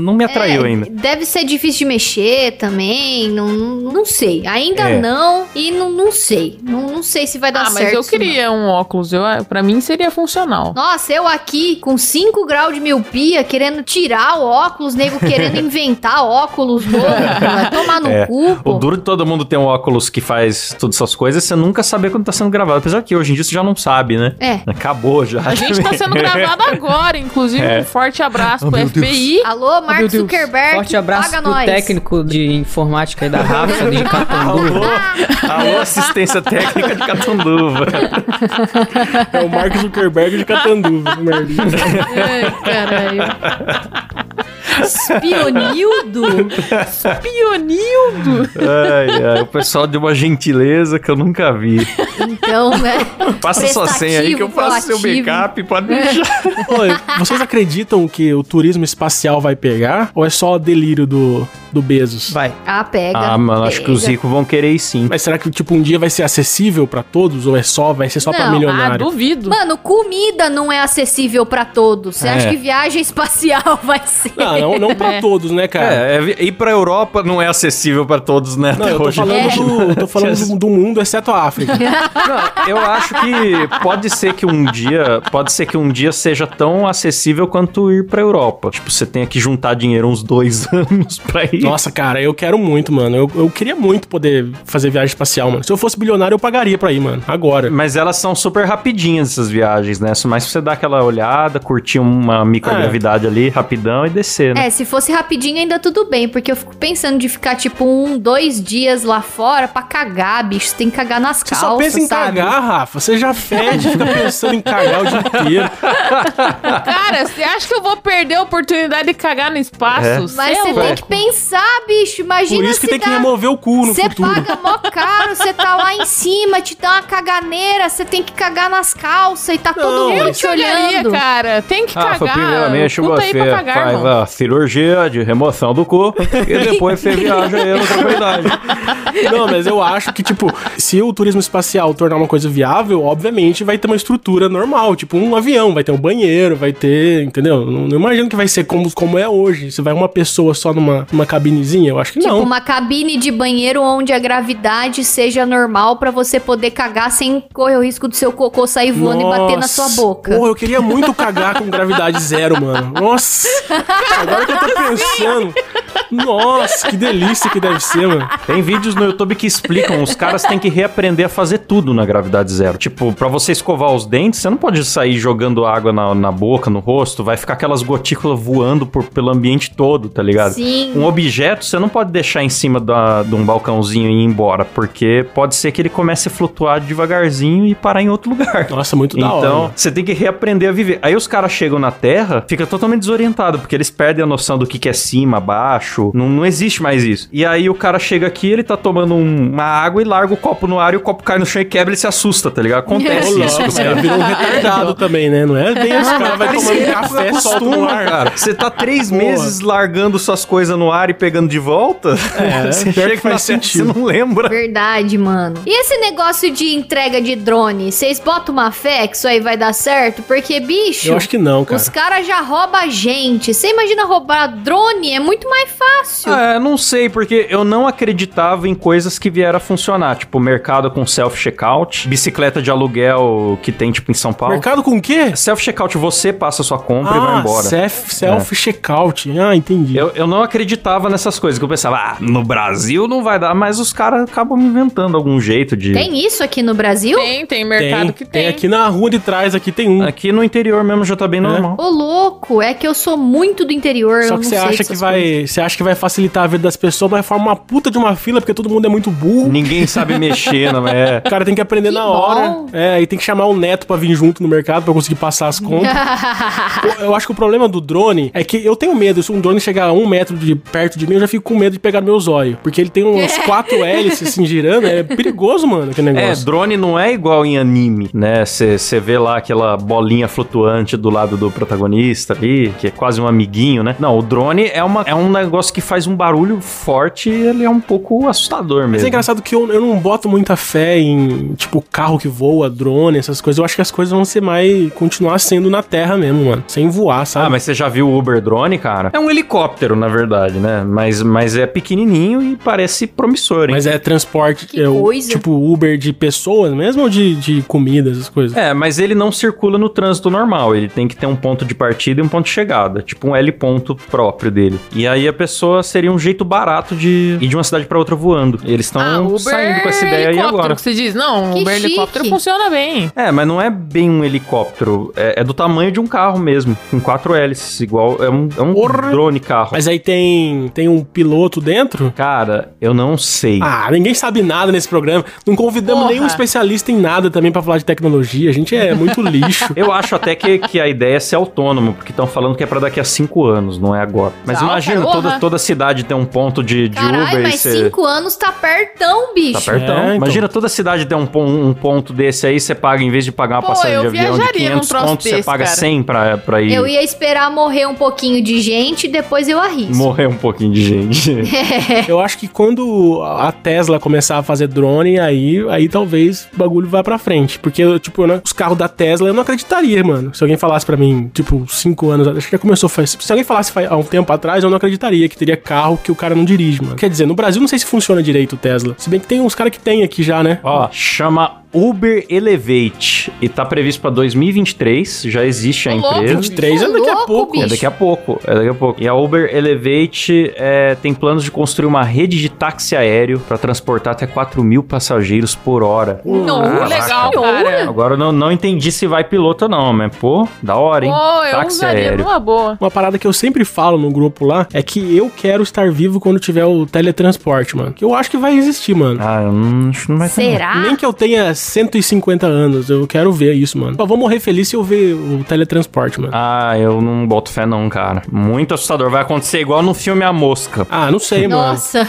não me atraiu É, ainda. Deve ser difícil de mexer também. Não, não, não sei. Ainda É. não. E não, não sei. Não, não sei se vai dar Ah, certo. mas eu queria um óculos. Eu, pra mim seria funcional. Nossa, eu aqui com 5 graus de miopia, querendo tirar o óculos, nego querendo inventar óculos novo. Vai tomar no É, cu, O pô. duro de todo mundo ter um óculos que faz todas essas coisas, você nunca saber quando tá sendo gravado. Apesar que hoje em dia você já não sabe, né? É. Acabou já. A gente tá sendo gravado agora, inclusive. É. Um forte abraço Oh, pro FBI. Alô, Mark Meu Deus. Zuckerberg, Forte abraço paga pro nós. técnico de informática aí da Rafa, de Catanduva. Alô, alô, assistência técnica de Catanduva. É o Mark Zuckerberg de Catanduva. merda. Ai, caralho. Espionildo? Pionildo. ai, ai, o pessoal deu uma gentileza que eu nunca vi. Então, né? Passa sua senha aí que eu faço seu proativo. backup, pode deixar. Vocês acreditam que o turismo espacial vai pegar? Ou é só delírio do, do Bezos? Vai. Ah, pega. Ah, mano, acho que os pega. ricos vão querer ir sim. Mas será que, tipo, um dia vai ser acessível pra todos? Ou é só, vai ser só pra Não, Ah, milionário? duvido. Mano, comida não é acessível pra todos. Você É. acha que viagem espacial vai ser? Não, não, não pra É. todos, né, cara? É, é, ir pra Europa não é acessível pra todos, né? Não, até eu tô hoje. falando, É. do, eu tô falando do, do mundo, exceto a África. Não, eu acho que pode ser que um dia, pode ser que um dia seja tão acessível quanto ir pra Europa. Tipo, você tenha que juntar dinheiro uns dois anos pra ir. Nossa, cara, eu quero muito, mano. Eu, eu queria muito poder fazer viagem espacial, mano. Se eu fosse bilionário, eu pagaria pra ir, mano. Agora. Mas elas são super rapidinhas essas viagens, né? Mais pra você dar aquela olhada, curtir uma microgravidade ali rapidão e descer, né? É, se fosse rapidinho ainda tudo bem, porque eu fico pensando de ficar tipo um, dois dias lá fora pra cagar, bicho. Você tem que cagar nas Você calças, só pensa em sabe? cagar, Rafa. Você já fede, fica pensando em cagar o dia inteiro. Cara, você acha que eu vou perder a oportunidade de cagar no espaço? É. Mas é você louco. tem que pensar, bicho. Imagina Por isso que se tem que dá- remover o cu no Você futuro. paga mó caro, você tá lá em cima, te dá uma caganeira, você tem que cagar nas calças e tá todo Eu mundo te cagaria, olhando. cara. Tem que Ah, cagar. primeiramente Puta você aí pra cagar, faz irmão. a cirurgia de remoção do cu e depois você viaja aí na tranquilidade. Não, mas eu acho que, tipo, se o turismo espacial tornar uma coisa viável, obviamente vai ter uma estrutura normal, tipo um avião, vai ter um banheiro, vai ter, entendeu? Não, não imagino que vai ser como, como é hoje. Se vai uma pessoa só numa, numa cabinezinha, eu acho que Tipo, não. uma cabine de banheiro onde a gravidade seja normal pra você poder cagar sem correr o risco do seu cocô sair voando e bater na Nossa. sua boca. Porra, eu queria muito cagar com gravidade zero, mano. Nossa! Agora que eu tô pensando. Nossa, que delícia que deve ser, mano. Tem vídeos no YouTube que explicam, os caras têm que reaprender a fazer tudo na gravidade zero. Tipo, pra você escovar os dentes, você não pode sair jogando água na, na boca, no rosto, vai ficar aquelas gotículas voando por, pelo ambiente todo, tá ligado? Sim. Um objeto você não pode deixar em cima da, de um balcãozinho e ir embora, porque pode ser que ele comece a flutuar devagarzinho e parar em outro lugar. Nossa, muito da hora. Então, você tem que reaprender a viver. Aí os caras chegam na Terra, fica totalmente desorientado, porque eles perdem a noção do que, que é cima, baixo. Não, não existe mais isso. E aí o cara chega aqui, ele tá tomando um- uma água e larga o copo no ar e o copo cai no chão e quebra, ele se assusta, tá ligado? Acontece Ô, isso caras. virou um retardado também, né? Não é bem esse cara vai Cara, tomando é café, solta no ar. cara. Você tá três Porra. meses largando suas coisas no ar e pegando de volta. É, você que chega na faz Terra, sentido. você não lembra. Verdade, mano. E esse negócio de entrega de drone? Vocês botam uma fé que isso aí vai dar certo? Porque, bicho, Eu acho que não, cara. os caras já roubam a gente. Você imagina roubar drone? É muito mais fácil. É, não sei, porque eu não acreditava em coisas que vieram a funcionar. Tipo, mercado com self-checkout, bicicleta de aluguel que tem, tipo, em São Paulo. Mercado com o quê? Self-checkout, você passa a sua compra e vai Ah, embora. self- self-checkout. Ah, entendi. Eu, eu não acreditava nessas coisas, que eu pensava, ah, no Brasil não vai dar, mas os caras acabam inventando algum jeito de... Tem isso aqui no Brasil? Tem, tem mercado tem, que tem. tem aqui na rua de trás, aqui tem um. Aqui no interior mesmo já tá bem normal. Ô, louco, é que eu sou muito do interior. eu Só não que você sei acha que vai, você acha que vai facilitar a vida das pessoas, mas forma uma puta de uma fila porque todo mundo é muito burro. Ninguém sabe mexer, não é? O cara tem que aprender Que na bom. hora. É, e tem que chamar o neto pra vir junto no mercado pra conseguir passar as compras. eu, eu acho que o problema do drone é que eu tenho medo. Se um drone chegar a um metro de perto de mim, eu já fico com medo de pegar no meu zóio. Porque ele tem umas quatro hélices assim girando. É perigoso, mano, aquele É, negócio. drone não é igual em anime, né? Você vê lá aquela bolinha flutuante do lado do protagonista ali, que é quase um amiguinho, né? Não, o drone é, uma, é um negócio que faz um barulho forte ele é um pouco assustador Mas mesmo. é engraçado que eu, eu não boto muita fé em, tipo, carro que voa, drone, essas coisas. Eu acho que as coisas vão ser mais. continuar sendo na terra mesmo, mano. Sem voar, sabe? Ah, mas você já viu o Uber Drone, cara? É um helicóptero, na verdade, né? Mas, mas é pequenininho e parece promissor, hein? Mas é transporte, Que é o- coisa. tipo Uber de pessoas mesmo ou de, de comida, essas coisas? É, mas ele não circula no trânsito normal. Ele tem que ter um ponto de partida e um ponto de chegada. Tipo um L ponto próprio dele. E aí a pessoa seria um jeito barato de ir de uma cidade pra outra voando. Eles estão Ah, saindo com essa ideia aí helicóptero agora. que você diz. Não, Que Uber chique. helicóptero funciona bem. É, mas não é bem um helicóptero. É, é do tamanho de um carro mesmo. Com quatro hélices. Igual. É um, é um Porra. drone carro. Mas aí tem, tem um piloto dentro? Cara, eu não sei. Ah, ninguém sabe nada nesse programa. Não convidamos Porra. nenhum especialista em nada também pra falar de tecnologia. A gente é muito lixo. Eu acho até que, que a ideia é ser autônomo, porque estão falando que é pra daqui a cinco anos, não é agora. Mas Tá, imagina, porra. toda, toda cidade ter um ponto de, de Caralho, Uber e mas você. cinco anos tá pertão, bicho. Tá pertão. É, então. Imagina toda cidade ter um, um ponto desse aí, você paga, em vez de pagar uma Pô, passagem de avião de viajaria num 500 troço pontos, você paga cara. 100 pra, pra ir Eu ia esperar morrer um pouquinho de gente e depois eu arrisco. morrer um pouquinho de gente. Eu acho que quando a Tesla começar a fazer drone, aí, aí talvez o bagulho vá pra frente. Porque, tipo, não- os carros da Tesla eu não acreditaria, mano. Se alguém falasse pra mim, tipo, cinco anos, acho que já começou faz. Se alguém falasse há um tempo atrás, eu não acreditaria que teria carro que o cara não dirige, mano. Quer dizer, no Brasil não sei se funciona direito o Tesla. Se bem que tem uns caras que tem aqui já, né? Ó, chama Uber Elevate e tá previsto pra 2023, já existe a Ô, empresa. 23 é daqui a pouco. bicho. É daqui a pouco, é daqui a pouco. E a Uber Elevate é, tem planos de construir uma rede de táxi aéreo para transportar até 4 mil passageiros por hora. Não, Caraca. legal, cara. Agora eu não, não entendi se vai piloto ou não, mas pô, da hora, hein? Pô, eu táxi usaria aéreo. numa boa. Uma parada que eu sempre falo no grupo lá é que eu quero estar vivo quando tiver o teletransporte, mano. Que eu acho que vai existir, mano. Ah, eu não, acho que não vai ter, não. Será? Nem que eu tenha 150 anos, eu quero ver isso, mano. Só vou morrer feliz se eu ver o teletransporte, mano. Ah, eu não boto fé não, cara. Muito assustador. Vai acontecer igual no filme A Mosca. Ah, não sei, mano. Nossa.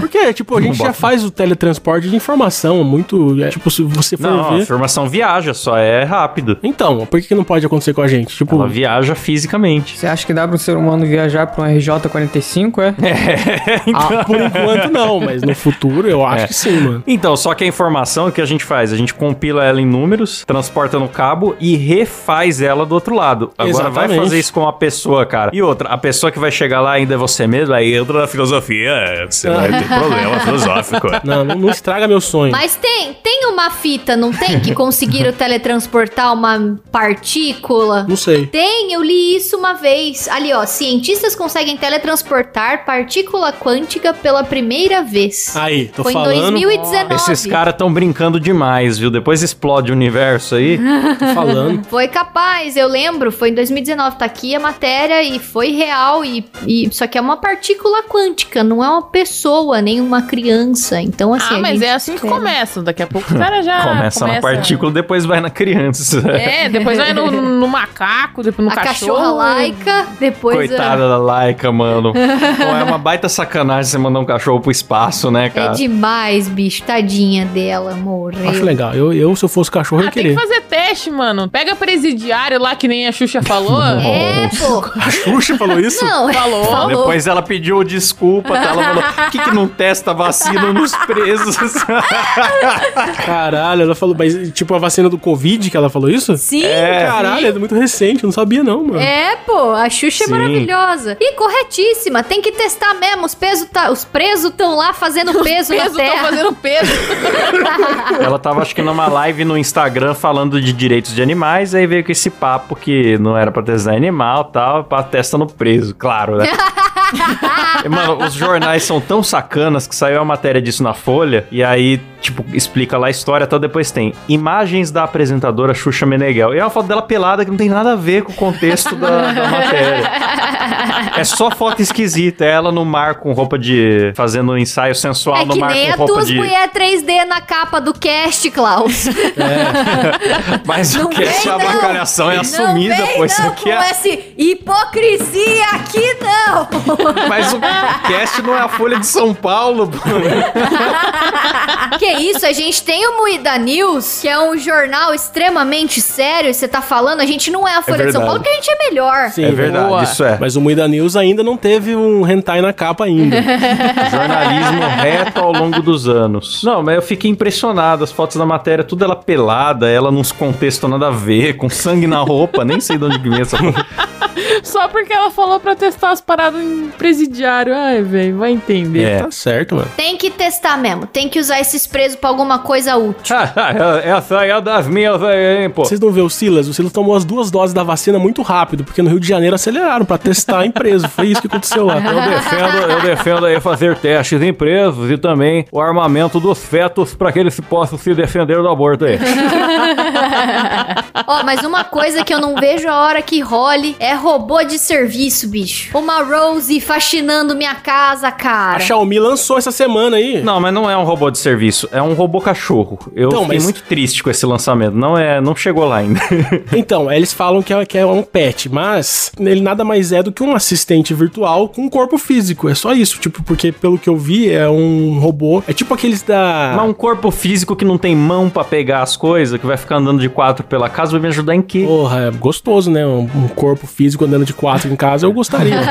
Porque, tipo, a gente já faz o teletransporte de informação, muito. é, tipo, se você for Não, a ver. informação viaja, só é rápido. Então, por que, não pode acontecer com a gente? Tipo, Ela viaja fisicamente. Você acha que dá pro ser humano viajar pra um RJ-45, é? ah, por enquanto não, mas no futuro eu acho É. que sim, mano. Então, só que a informação, o que a gente faz? A gente compila ela em números, transporta no cabo e refaz ela do outro lado. Agora vai Exatamente. fazer isso com uma pessoa, cara. E outra, a pessoa que vai chegar lá ainda é você mesmo, aí entra na filosofia, você vai ter problema filosófico. Não, não, não estraga meu sonho. Mas tem, tem uma fita, não tem? Que conseguiram teletransportar uma partícula? Não sei. Tem, eu li isso uma vez. Ali, ó, cientistas conseguem teletransportar partícula quântica pela primeira vez. Aí, tô Foi falando. em 2019. Esses caras tão brincando demais, viu? Depois explode o universo aí. Tô falando. Foi capaz, eu lembro, foi em 2019, tá aqui a matéria e foi real e, e só que é uma partícula quântica, não é uma pessoa, nem uma criança. Então assim, Ah, a mas gente é assim que espera. começa. Daqui a pouco o cara já. começa, na partícula, depois vai na criança. É, depois vai no, no macaco, depois no a cachorro. cachorra laica, depois Coitada da Laika, mano. Pô, é uma baita sacanagem você mandar um cachorro pro espaço, né, é cara? demais, bicho, tadinha dela, morreu. Acho legal. Eu, eu, se eu fosse cachorro, eu Ah, ia tem querer. que fazer teste, mano. Pega presidiário lá, que nem a Xuxa falou. É, pô. A Xuxa falou isso? Não, Falou. falou. Depois ela pediu desculpa, tá? Ela falou, por que, que não testa vacina nos presos? Caralho, ela falou, mas tipo a vacina do Covid que ela falou isso? Sim, Caralho, é muito recente, eu não sabia não, mano. É, pô, a Xuxa é Sim. maravilhosa. E corretíssima, tem que testar mesmo. Os, peso tá, os presos estão lá fazendo peso, Peso, na tô terra. fazendo peso. ela tava, acho que numa live no Instagram falando de direitos de animais, aí veio com esse papo que não era pra testar animal tal, pra testa no preso, claro, né? Mano, os jornais são tão sacanas que saiu a matéria disso na Folha, e aí, tipo, explica lá a história, então depois tem imagens da apresentadora Xuxa Meneghel. E é uma foto dela pelada que não tem nada a ver com o contexto da, da matéria. É só foto esquisita, é ela no mar com roupa de. fazendo um ensaio sensual É no que mar nem a com roupa tuas de. mulher 3D na capa do cast, Klaus. Mas o que é a não. avacalhação é Não assumida, vem, pô. Isso não, aqui com é. essa hipocrisia aqui, não. Mas o cast não é a Folha de São Paulo, pô. que isso, a gente tem o Moída News, que é um jornal extremamente sério, e você tá falando, a gente não é a Folha de São. Paulo, que a gente é melhor. Sim, É verdade, Boa. isso é. Mas o Muida News ainda não teve um hentai na capa ainda. Jornalismo reto ao longo dos anos. Não, mas eu fiquei impressionado. As fotos da matéria, tudo ela pelada, ela nos contextos nada a ver, com sangue na roupa, nem sei de onde que vem essa foto. Só porque ela falou pra testar as paradas em presidiário. Ai, velho, vai entender. É. Tá certo, mano. Tem que testar mesmo, tem que usar esses presos pra alguma coisa útil. Essa aí é das minhas aí, hein, pô. Vocês não vê o Silas? O Silas tomou as duas doses da vacina muito rápido, porque no Rio de Janeiro aceleraram pra testar em preso. Foi isso que aconteceu lá. Eu defendo, eu defendo aí fazer testes em presos e também o armamento dos fetos para que eles possam se defender do aborto aí. Ó, mas uma coisa que eu não vejo a hora que role é robô de serviço, bicho. Uma Rose faxinando minha casa, A cara. Xiaomi lançou essa semana aí. Não, mas não é um robô de serviço, é um robô cachorro. Eu Então, fiquei mas- muito triste com esse lançamento. Não é, não chegou lá ainda. Então, eles falam que é, que é um pet, mas ele nada mais é do que um assistente virtual com um corpo físico. É só isso, tipo, porque pelo que eu vi, é um robô. É tipo aqueles da. Mas um corpo físico que não tem mão pra pegar as coisas, que vai ficar andando de quatro pela casa, vai me ajudar em quê? Porra, é gostoso, né? Um, um corpo físico andando de quatro em casa, eu gostaria.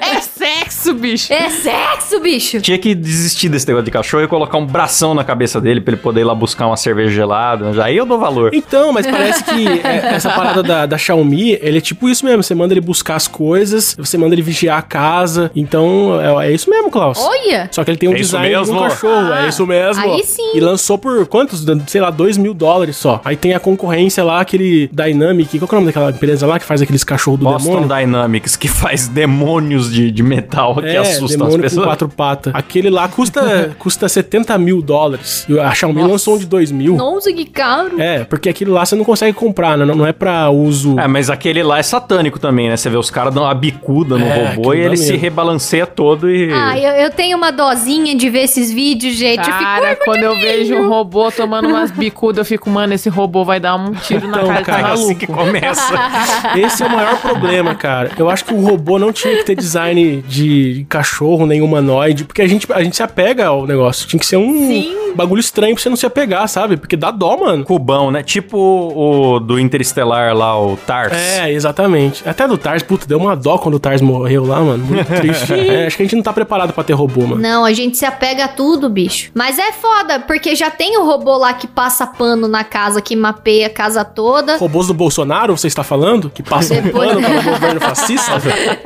É sexo, bicho. É sexo, bicho. Tinha que desistir desse negócio de cachorro e colocar um bração na cabeça dele pra ele poder ir lá buscar uma cerveja gelada. Já aí eu dou valor. Então, mas parece que é, essa parada da, da Xiaomi, ele é tipo isso mesmo. Você manda ele buscar as coisas, você manda ele vigiar a casa. Então, é, é isso mesmo, Klaus. Olha. Só que ele tem um É design de um cachorro, é isso mesmo. Aí sim. E lançou por quantos? Sei lá, 2 mil dólares só. Aí tem a concorrência lá, aquele Dynamic. Qual que é o nome daquela empresa lá que faz aqueles cachorros do Boston demônio? Dynamics, que faz demônios de, de metal que É, assustam as demônio com pessoas. quatro patas. Aquele lá custa, custa 70 mil dólares. E a Xiaomi lançou um de 2 mil. Nossa, que caro. É, porque aquele lá você não consegue comprar, né? Não, não é pra uso. É, mas aquele lá é satânico também, né? Você vê os caras dão uma bicuda no É, robô e ele se rebalanceia todo e. Ah, eu, eu tenho uma dosinha de ver esses vídeos, gente. eu fico, Cara, "Ai, quando eu vejo lindo." um robô tomando umas bicudas, eu fico, mano, esse robô vai dar um tiro na Então, cara, cara, tá é assim maluco. que começa. Esse é o maior problema, cara. Eu acho que o robô não tinha que ter design de cachorro, nem humanoide, porque a gente, a gente se apega ao negócio. Tinha que ser um Sim. bagulho estranho pra você não se apegar, sabe? Porque dá dó, mano. Cubão, né? Tipo o do Interestelar lá, o Tars. É, exatamente. Até do Tars, puta, deu uma dó quando o Tars morreu lá, mano. Muito triste. É, acho que a gente não tá preparado pra ter robô, mano. Não, a gente se apega a tudo, bicho. Mas é foda, porque já tem o robô lá que passa pano na casa, que mapeia a casa toda. Robôs do Bolsonaro, você está falando? Que passam Depois- pano para o governo fascista?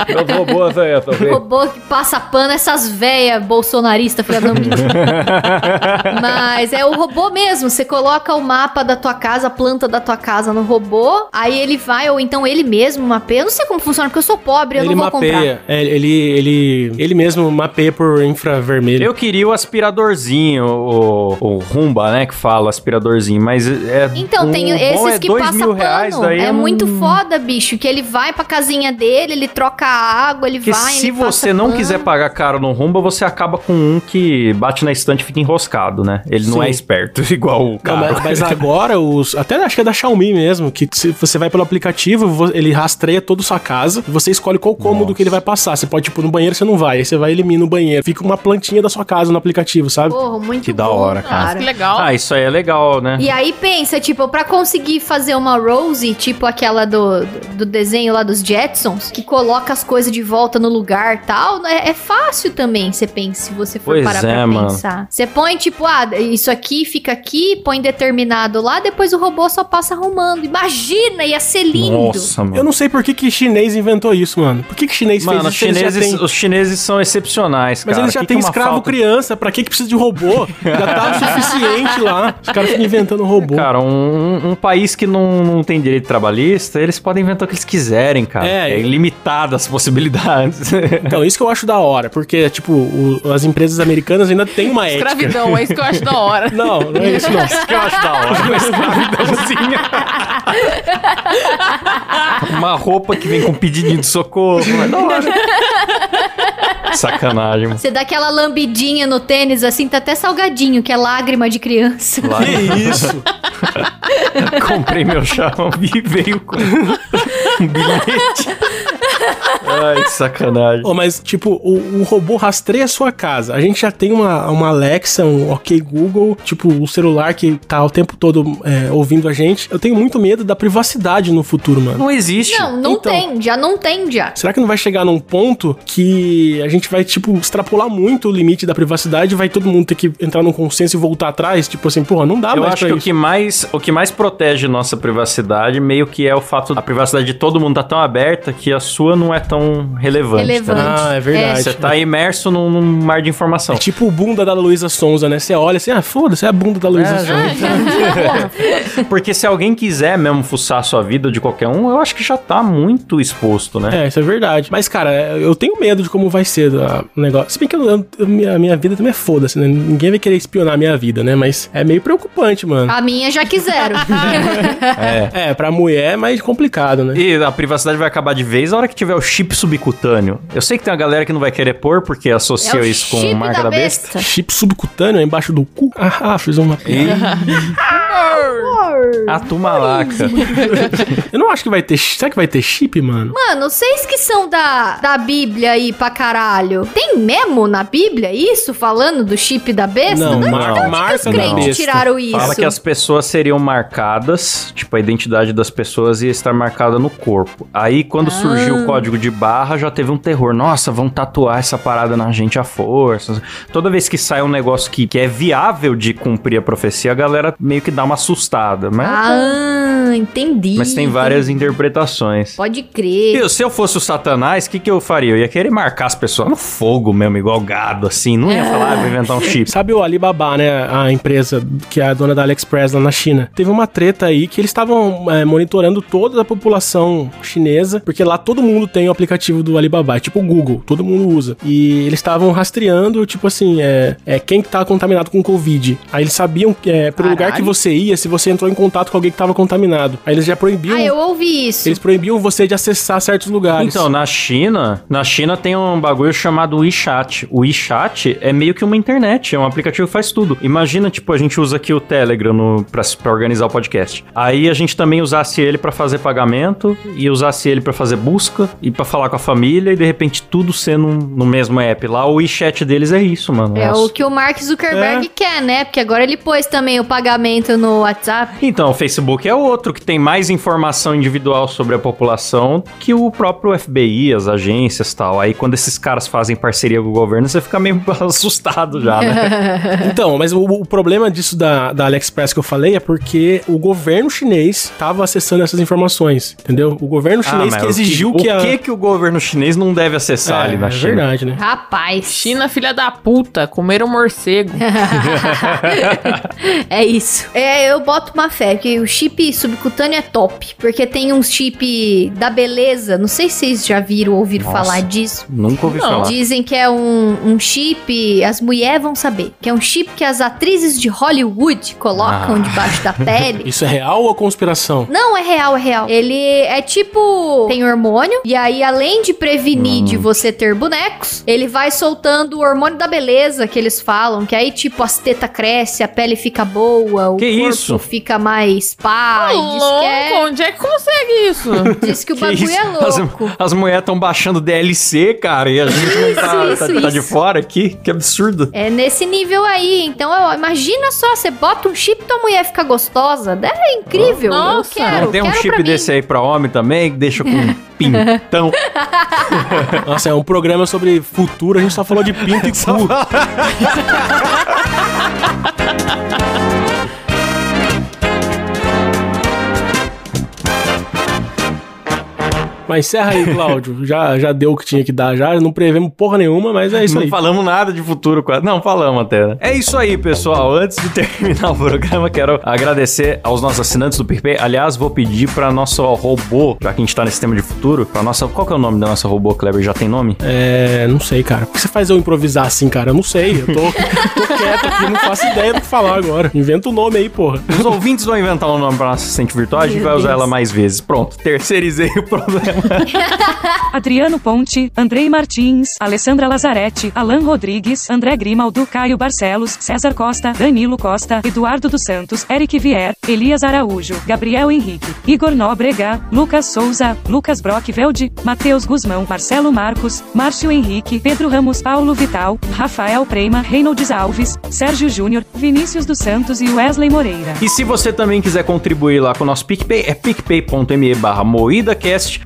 Eu vou boa, velho, O robô que passa pano, essas véias bolsonaristas, filha da. Mas é o robô mesmo. Você coloca o mapa da tua casa, a planta da tua casa no robô, aí ele vai, ou então ele mesmo mapeia. Eu não sei como funciona, porque eu sou pobre, eu ele não vou comprar. mapeia. É, ele, ele, ele mesmo mapeia por infravermelho. Eu queria o aspiradorzinho, o, o Rumba, né? Que fala aspiradorzinho, mas é. Então, o tem esses é que dois passa mil reais, pano. daí É eu não- muito foda, bicho. Que ele vai pra casinha dele, ele troca a água, ele Porque vai. se ele você passa não pano. quiser pagar caro no Rumba, você acaba com um que bate na estante e fica enroscado, né? Ele não Sim. é esperto, igual o Não, cara. mas, mas agora os. Até acho que é da Xiaomi mesmo. Que se você vai pelo aplicativo, vo- ele rastreia toda a sua casa e você escolhe qual cômodo que ele vai passar. Você pode, tipo, no banheiro você não vai. Aí você vai e elimina o banheiro. Fica uma plantinha da sua casa no aplicativo, sabe? Porra, muito Que da bom, hora, cara. Nossa, que legal. Ah, isso aí é legal, né? E aí pensa, tipo, pra conseguir fazer uma Rose, tipo aquela do, do desenho lá dos Jetsons, que coloca as coisas de volta no lugar e tal, é, é fácil também, você pensa, se você for Pois parar é, pra mano. pensar. Você põe, tipo, ah, isso aqui fica aqui, põe determinado lá, depois o robô só passa arrumando. Imagina, ia ser lindo. Nossa, mano. Eu não sei por que, que chinês inventou isso, mano. Por que, que chinês Mano, fez os isso? chineses, têm- os chineses são excepcionais, Mas cara. eles já Que têm escravo falta- criança, pra que, que precisa de robô? Já tá o suficiente lá. Os caras ficam inventando robô. Cara, um, um país que não, não tem direito trabalhista, eles podem inventar o que eles quiserem, cara. É. É, ilimitada as possibilidades. Então, isso que eu acho da hora, porque, tipo, o- as empresas americanas ainda têm uma ética. Escravidão, é isso que eu acho da hora. Não, não é isso, não. Isso que eu acho da hora, uma escravidãozinha. uma roupa que vem com pedidinho de socorro. É da hora. Sacanagem, mano. Você dá aquela lambidinha no tênis, assim, tá até salgadinho, que é lágrima de criança. Lá, Que isso? comprei meu Xiaomi e veio com um bilhete. Ai, que sacanagem. Oh, mas, tipo, o, o robô rastreia a sua casa. A gente já tem uma, uma Alexa, um OK Google, tipo, o celular que tá o tempo todo é, ouvindo a gente. Eu tenho muito medo da privacidade no futuro, mano. Não existe. Não, não Então. tem, já não tem já. Será que não vai chegar num ponto que a gente vai, tipo, extrapolar muito o limite da privacidade e vai todo mundo ter que entrar num consenso e voltar atrás? Tipo assim, porra, não dá Eu mais acho pra que o isso. que, mais, o que mais protege nossa privacidade meio que é o fato da privacidade de todo mundo tá tão aberta que a sua não é tão relevante. Relevante. tá? Ah, é verdade. Você tá imerso num, num mar de informação. É tipo o bunda da Luísa Sonza, né? Você olha assim, ah, foda-se, é a bunda da Luísa É, Sonza. Ah, já vi, porra. Porque se alguém quiser mesmo fuçar a sua vida de qualquer um, eu acho que já tá muito exposto, né? É, isso é verdade. Mas, cara, eu tenho medo de como vai ser ah, o negócio. Se bem que eu- eu- a minha, a minha vida também é foda-se, né? Ninguém vai querer espionar a minha vida, né? Mas é meio preocupante, mano. A minha já quiseram. É. É, pra mulher é mais complicado, né? E a privacidade vai acabar de vez na hora que tiver o chip subcutâneo. Eu sei que tem uma galera que não vai querer pôr porque associa É isso com marca da, besta. besta. Chip subcutâneo embaixo do cu. Ah, fiz uma piada. A tumalaca. Eu não acho que vai ter. Será que vai ter chip, mano? Mano, vocês que são da, da Bíblia aí pra caralho, tem memo na Bíblia isso? Falando do chip da besta? Não, Não, mar- onde que marca os crentes tiraram isso? Fala que as pessoas seriam marcadas, tipo, a identidade das pessoas ia estar marcada no corpo. Aí, quando surgiu Ah. o código de barra, já teve um terror. Nossa, vão tatuar essa parada na gente à força. Toda vez que sai um negócio que, que é viável de cumprir a profecia, a galera meio que dá uma assustada. Mas, Ah, entendi. mas tem várias entendi. interpretações. Pode crer. Eu, se eu fosse o Satanás, o que, que eu faria? Eu ia querer marcar as pessoas no fogo mesmo, igual gado, assim. Não ia falar, ah, vou inventar um chip. Sabe o Alibaba, né? A empresa que é a dona da AliExpress lá na China. Teve uma treta aí que eles estavam é, monitorando toda a população chinesa, porque lá todo mundo tem o aplicativo do Alibaba, é tipo o Google, todo mundo usa. E eles estavam rastreando, tipo assim, é, é quem tá contaminado com Covid. Aí eles sabiam que, é, pelo lugar que você ia, se você entrou em contato com alguém que tava contaminado. Aí eles já proibiam. Ah, eu ouvi isso. Eles proibiam você de acessar certos lugares. Então, na China, na China tem um bagulho chamado WeChat. O WeChat é meio que uma internet, é um aplicativo que faz tudo. Imagina, tipo, a gente usa aqui o Telegram no, pra, pra organizar o podcast. Aí a gente também usasse ele pra fazer pagamento e usasse ele pra fazer busca e pra falar com a família e de repente tudo sendo no mesmo app. Lá o WeChat deles é isso, mano. É Nossa. o que o Mark Zuckerberg quer, né? Porque agora ele pôs também o pagamento no WhatsApp. Então, o Facebook é outro que tem mais informação individual sobre a população que o próprio FBI, as agências e tal. Aí, quando esses caras fazem parceria com o governo, você fica meio assustado já, né? Então, mas o, o problema disso da, da AliExpress que eu falei é porque o governo chinês estava acessando essas informações, entendeu? O governo chinês Ah, que o exigiu o que a... que, que o governo chinês não deve acessar ali na é China? verdade, né? Rapaz. China, filha da puta, comeram morcego. é isso. É, eu boto uma fé, que o chip subcutâneo é top. Porque tem um chip da beleza. Não sei se vocês já viram ou ouviram Nossa. falar disso. Nunca ouvi Não. falar. Dizem que é um, um chip, as mulheres vão saber, que é um chip que as atrizes de Hollywood colocam Ah. debaixo da pele. Isso é real ou conspiração? Não, é real, é real. Ele é tipo. Tem hormônio. E aí, além de prevenir Hum. de você ter bonecos, ele vai soltando o hormônio da beleza que eles falam. Que aí, tipo, as tetas crescem, a pele fica boa, o Que corpo isso? Fica mais pá. e diz louco, que é. onde é que consegue isso? Diz que o Que bagulho isso? é As, louco. as mulheres estão baixando DLC, cara, e a gente não tá, Isso, tá- isso, tá de isso. fora aqui. Que absurdo. É nesse nível aí. Então, ó, imagina só, você bota um chip e tua mulher fica gostosa. É incrível. Nossa. eu quero. Não tem um chip desse aí pra homem também, que deixa com um pintão. Nossa, é um programa sobre futuro, a gente só falou de pinto e cu. Mas encerra aí, Cláudio. Já, já deu o que tinha que dar, já não prevemos porra nenhuma, mas é isso não aí. falamos nada de futuro quase. Não, falamos até, né? É isso aí, pessoal. Antes de terminar o programa, quero agradecer aos nossos assinantes do PicPay. Aliás, vou pedir pra nosso robô, já que a gente tá nesse tema de futuro, pra nossa. Qual que é o nome da nossa robô, Kleber? Já tem nome? É, não sei, cara. Por que você faz eu improvisar assim, cara? Eu não sei. Eu tô, tô quieto aqui, não faço ideia do que falar agora. Inventa o nome aí, porra. Os ouvintes vão inventar um nome pra nossa assistente virtual, a gente vai usar ela mais vezes. Pronto, terceirizei o problema. Adriano Ponte, Andrei Martins, Alessandra Lazarete, Alan Rodrigues, André Grimaldo, Caio Barcelos, César Costa, Danilo Costa, Eduardo dos Santos, Eric Vier, Elias Araújo, Gabriel Henrique, Igor Nóbrega, Lucas Souza, Lucas Brock Velde, Matheus Guzmão, Marcelo Marcos, Márcio Henrique, Pedro Ramos, Paulo Vital, Rafael Preima, Reynolds Alves, Sérgio Júnior, Vinícius dos Santos e Wesley Moreira. E se você também quiser contribuir lá com o nosso PicPay, é picpay.me barra moídacast.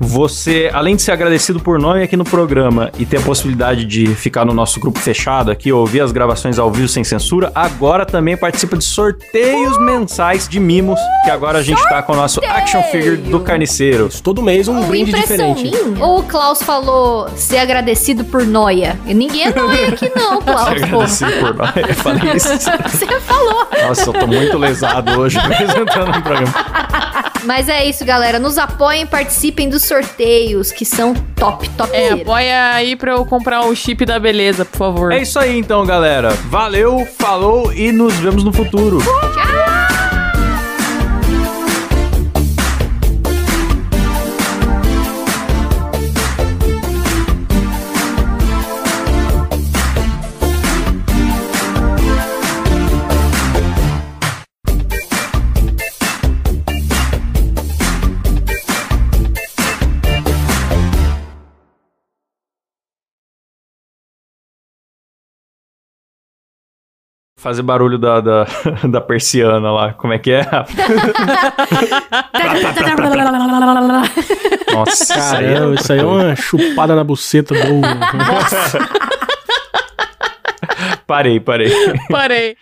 Além de ser agradecido por nome aqui no programa e ter a possibilidade de ficar no nosso grupo fechado aqui, ouvir as gravações ao vivo sem censura, agora também participa de sorteios mensais de mimos, que agora a gente tá com o nosso action figure do carniceiro. Todo mês um brinde diferente. minha? Ou o Klaus falou ser agradecido por noia? E ninguém é noia aqui não, Klaus, pô. Agradecido por nós. Eu falei isso. Você falou. Nossa, eu tô muito lesado hoje apresentando o programa. Mas é isso, galera. Nos apoiem, participem dos sorteios, que são top, top. É, apoia aí pra eu comprar o chip da beleza, por favor. É isso aí então, galera. Valeu, falou e nos vemos no futuro. Fazer barulho da, da, da persiana lá. Como é que é? Nossa, Caramba, isso aí é uma chupada na buceta do. Parei, parei. Parei.